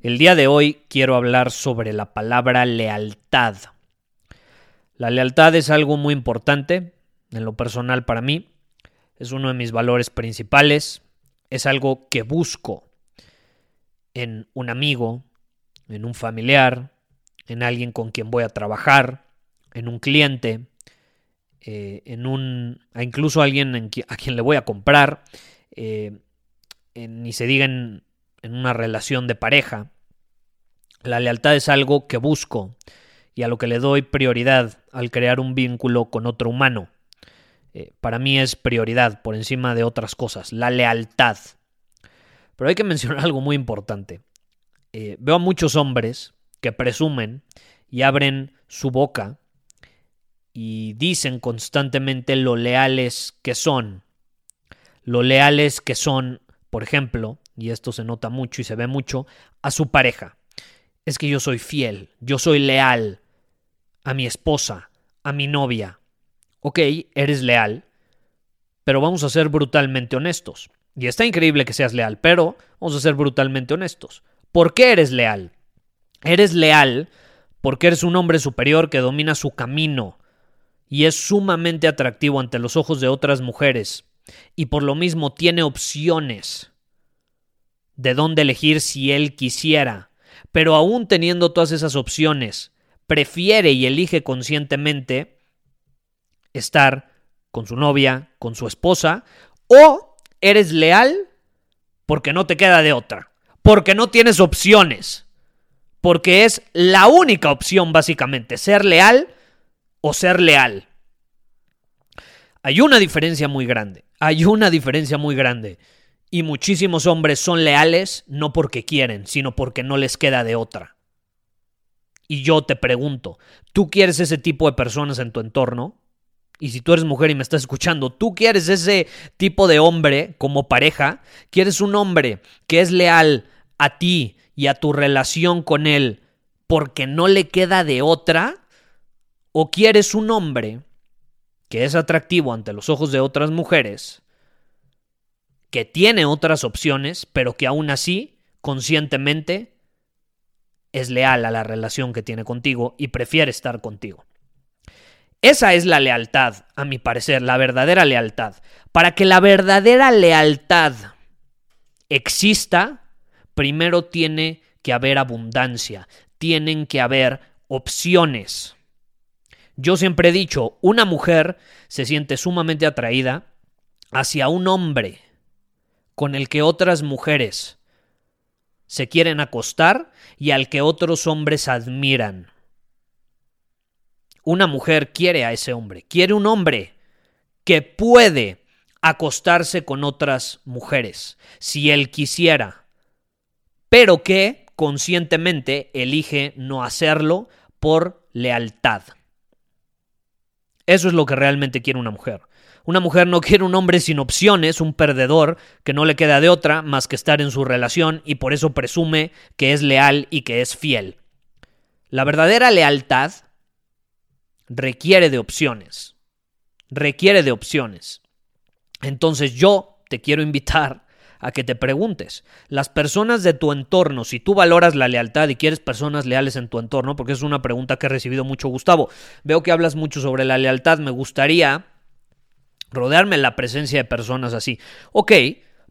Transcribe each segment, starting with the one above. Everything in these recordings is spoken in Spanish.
El día de hoy quiero hablar sobre la palabra lealtad. La lealtad es algo muy importante en lo personal para mí. Es uno de mis valores principales. Es algo que busco en un amigo, en un familiar, en alguien con quien voy a trabajar, en un cliente, eh, en un, incluso alguien a quien le voy a comprar, eh, ni se diga en, una relación de pareja. La lealtad es algo que busco y a lo que le doy prioridad al crear un vínculo con otro humano. Eh, para mí es prioridad por encima de otras cosas, la lealtad. Pero hay que mencionar algo muy importante. Eh, veo a muchos hombres que presumen y abren su boca y dicen constantemente lo leales que son. Lo leales que son, por ejemplo, y esto se nota mucho y se ve mucho, a su pareja. Es que yo soy fiel, yo soy leal a mi esposa, a mi novia. Ok, eres leal, pero vamos a ser brutalmente honestos. Y está increíble que seas leal, pero vamos a ser brutalmente honestos. ¿Por qué eres leal? Eres leal porque eres un hombre superior que domina su camino y es sumamente atractivo ante los ojos de otras mujeres y por lo mismo tiene opciones de dónde elegir si él quisiera. Pero aún teniendo todas esas opciones, prefiere y elige conscientemente estar con su novia, con su esposa, o eres leal porque no te queda de otra, porque no tienes opciones, porque es la única opción básicamente, ser leal o ser leal. Hay una diferencia muy grande, hay una diferencia muy grande. Y muchísimos hombres son leales no porque quieren, sino porque no les queda de otra. Y yo te pregunto, ¿tú quieres ese tipo de personas en tu entorno? Y si tú eres mujer y me estás escuchando, ¿tú quieres ese tipo de hombre como pareja? ¿Quieres un hombre que es leal a ti y a tu relación con él porque no le queda de otra? ¿O quieres un hombre que es atractivo ante los ojos de otras mujeres que tiene otras opciones, pero que aún así, conscientemente, es leal a la relación que tiene contigo y prefiere estar contigo. Esa es la lealtad, a mi parecer, la verdadera lealtad. Para que la verdadera lealtad exista, primero tiene que haber abundancia, tienen que haber opciones. Yo siempre he dicho, una mujer se siente sumamente atraída hacia un hombre con el que otras mujeres se quieren acostar y al que otros hombres admiran. Una mujer quiere a ese hombre, quiere un hombre que puede acostarse con otras mujeres, si él quisiera, pero que conscientemente elige no hacerlo por lealtad. Eso es lo que realmente quiere una mujer. Una mujer no quiere un hombre sin opciones, un perdedor, que no le queda de otra más que estar en su relación y por eso presume que es leal y que es fiel. La verdadera lealtad requiere de opciones. Requiere de opciones. Entonces yo te quiero invitar a que te preguntes, las personas de tu entorno, si tú valoras la lealtad y quieres personas leales en tu entorno, porque es una pregunta que he recibido mucho, Gustavo, veo que hablas mucho sobre la lealtad, me gustaría rodearme la presencia de personas así. Ok,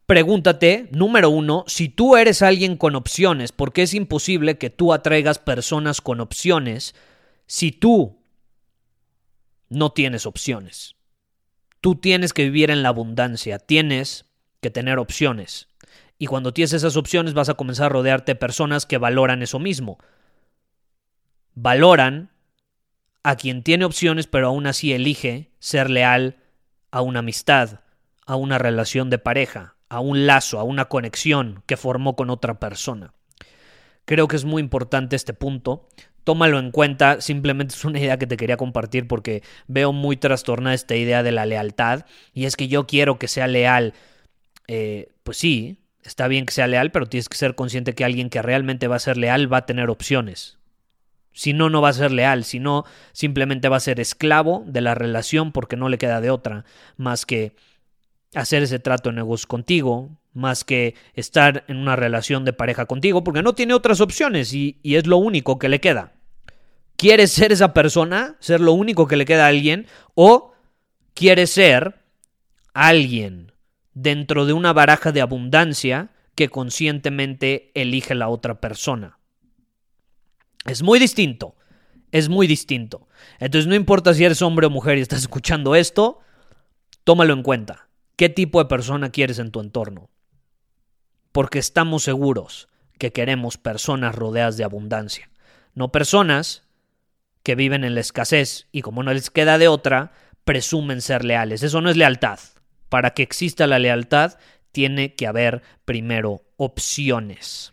Pregúntate, número uno, si tú eres alguien con opciones, porque es imposible que tú atraigas personas con opciones si tú no tienes opciones. Tú tienes que vivir en la abundancia, tienes que tener opciones. Y cuando tienes esas opciones vas a comenzar a rodearte de personas que valoran eso mismo. Valoran a quien tiene opciones pero aún así elige ser leal a una amistad, a una relación de pareja, a un lazo, a una conexión que formó con otra persona. Creo que es muy importante este punto. Tómalo en cuenta, simplemente es una idea que te quería compartir porque veo muy trastornada esta idea de la lealtad y es que yo quiero que sea leal. Eh, pues sí, está bien que sea leal, pero tienes que ser consciente que alguien que realmente va a ser leal va a tener opciones. Si no, no va a ser leal, si no, simplemente va a ser esclavo de la relación porque no le queda de otra más que hacer ese trato de negocios contigo, más que estar en una relación de pareja contigo, porque no tiene otras opciones y, y es lo único que le queda. ¿Quieres ser esa persona? ¿Ser lo único que le queda a alguien? ¿O quieres ser alguien dentro de una baraja de abundancia que conscientemente elige la otra persona. Es muy distinto, es muy distinto. Entonces no importa si eres hombre o mujer y estás escuchando esto, tómalo en cuenta. ¿Qué tipo de persona quieres en tu entorno? Porque estamos seguros que queremos personas rodeadas de abundancia, no personas que viven en la escasez y como no les queda de otra, presumen ser leales. Eso no es lealtad. Para que exista la lealtad, tiene que haber primero opciones.